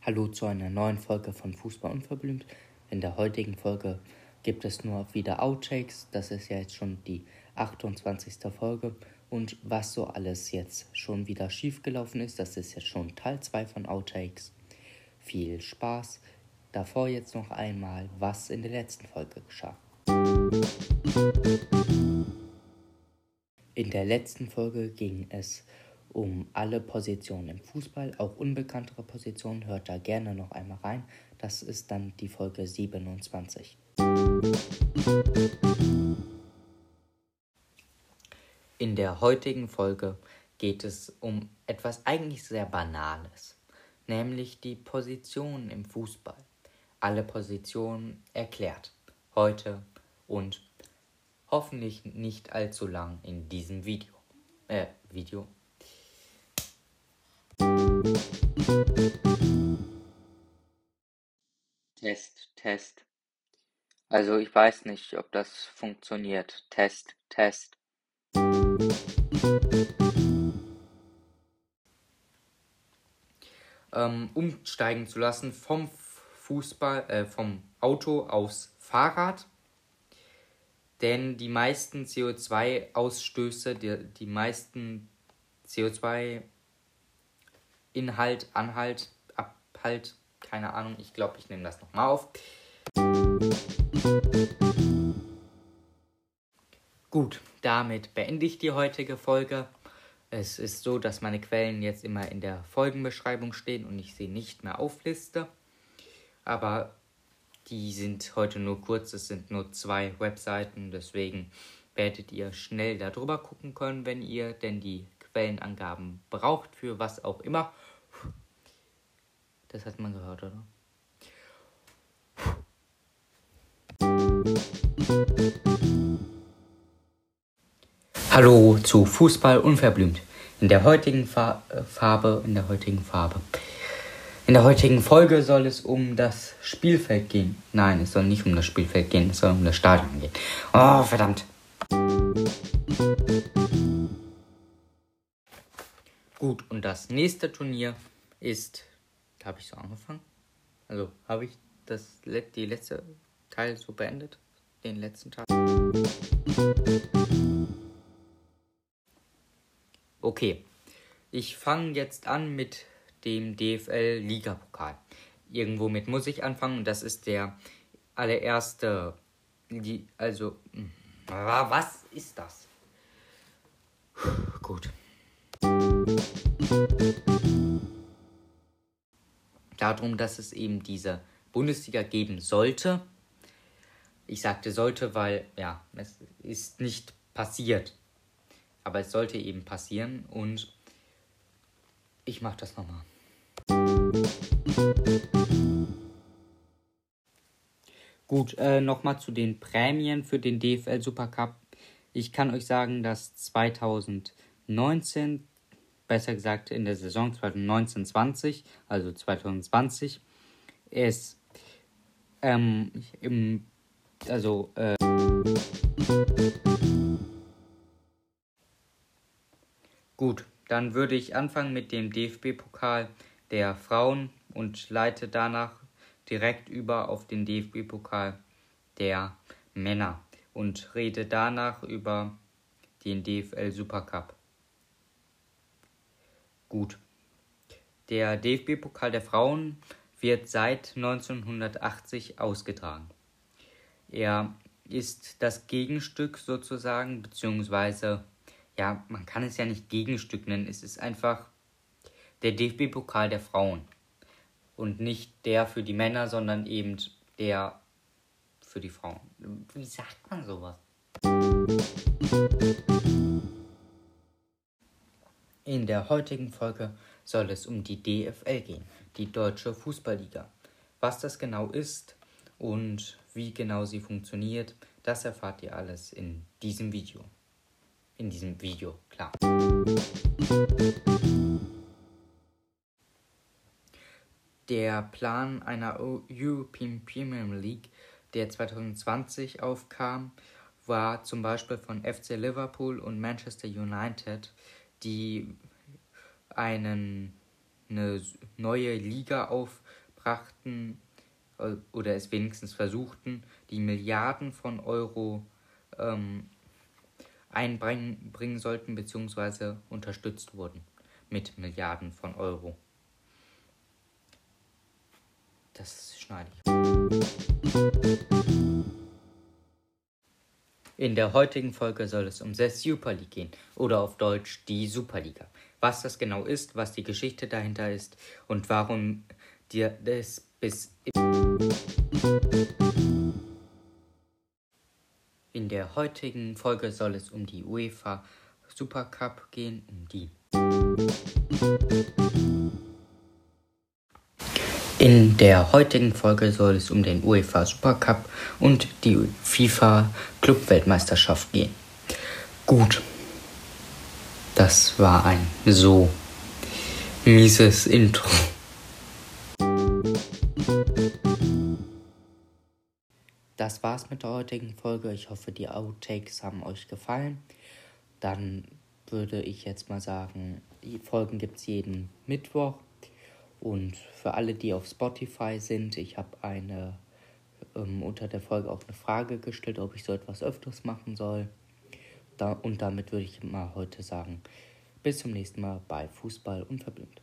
Hallo zu einer neuen Folge von Fußball unverblümt. In der heutigen Folge gibt es nur wieder Outtakes. Das ist ja jetzt schon die 28. Folge. Und was so alles jetzt schon wieder schiefgelaufen ist, das ist jetzt schon Teil 2 von Outtakes. Viel Spaß. Davor jetzt noch einmal, was in der letzten Folge geschah. In der letzten Folge ging es um alle Positionen im Fußball, auch unbekanntere Positionen. Hört da gerne noch einmal rein. Das ist dann die Folge 27. In der heutigen Folge geht es um etwas eigentlich sehr Banales, nämlich die Positionen im Fußball. Alle Positionen erklärt. Heute und hoffentlich nicht allzu lang in diesem Video. Äh, Video. Test, Test. Also ich weiß nicht, ob das funktioniert. Test, Test. Ähm, umsteigen zu lassen vom Fußball, äh, vom Auto aufs Fahrrad. Denn die meisten CO2-Ausstöße, die, die meisten CO2-Inhalt, Anhalt, Abhalt, keine Ahnung, ich glaube, ich nehme das nochmal auf. Gut, damit beende ich die heutige Folge. Es ist so, dass meine Quellen jetzt immer in der Folgenbeschreibung stehen und ich sie nicht mehr aufliste. Aber die sind heute nur kurz, es sind nur zwei Webseiten, deswegen werdet ihr schnell darüber gucken können, wenn ihr denn die Quellenangaben braucht für was auch immer. Das hat man gehört, oder? Hallo zu Fußball unverblümt. In der heutigen Fa äh, Farbe, in der heutigen Farbe. In der heutigen Folge soll es um das Spielfeld gehen. Nein, es soll nicht um das Spielfeld gehen, es soll um das Stadion gehen. Oh, verdammt. Gut, und das nächste Turnier ist. Habe ich so angefangen. Also habe ich das die letzte Teil so beendet. Den letzten Teil. Okay. Ich fange jetzt an mit dem DFL Ligapokal. Irgendwo mit muss ich anfangen das ist der allererste, die, also, hm, was ist das? Gut. Darum, dass es eben diese Bundesliga geben sollte. Ich sagte sollte, weil, ja, es ist nicht passiert. Aber es sollte eben passieren und ich mache das nochmal. Gut, äh, nochmal zu den Prämien für den DFL Supercup. Ich kann euch sagen, dass 2019, besser gesagt in der Saison 2019-20, also 2020, es ähm, im, also äh, gut, dann würde ich anfangen mit dem DFB-Pokal der Frauen und leite danach direkt über auf den DFB-Pokal der Männer und rede danach über den DFL Supercup. Gut. Der DFB-Pokal der Frauen wird seit 1980 ausgetragen. Er ist das Gegenstück sozusagen, beziehungsweise ja, man kann es ja nicht Gegenstück nennen, es ist einfach der DFB-Pokal der Frauen. Und nicht der für die Männer, sondern eben der für die Frauen. Wie sagt man sowas? In der heutigen Folge soll es um die DFL gehen, die Deutsche Fußballliga. Was das genau ist und wie genau sie funktioniert, das erfahrt ihr alles in diesem Video in diesem Video, klar. Der Plan einer European Premier League, der 2020 aufkam, war zum Beispiel von FC Liverpool und Manchester United, die einen, eine neue Liga aufbrachten äh, oder es wenigstens versuchten, die Milliarden von Euro ähm, einbringen sollten bzw. unterstützt wurden mit Milliarden von Euro. Das schneide ich. In der heutigen Folge soll es um The Super League gehen oder auf Deutsch die Superliga. Was das genau ist, was die Geschichte dahinter ist und warum dir das bis in der heutigen Folge soll es um die UEFA Super Cup gehen, um die in der heutigen Folge soll es um den UEFA Supercup und die FIFA Clubweltmeisterschaft gehen. Gut. Das war ein so mieses Intro. Das war's mit der heutigen Folge. Ich hoffe, die Outtakes haben euch gefallen. Dann würde ich jetzt mal sagen, die Folgen gibt es jeden Mittwoch. Und für alle, die auf Spotify sind, ich habe eine ähm, unter der Folge auch eine Frage gestellt, ob ich so etwas öfters machen soll. Da, und damit würde ich mal heute sagen, bis zum nächsten Mal bei Fußball unverblümt.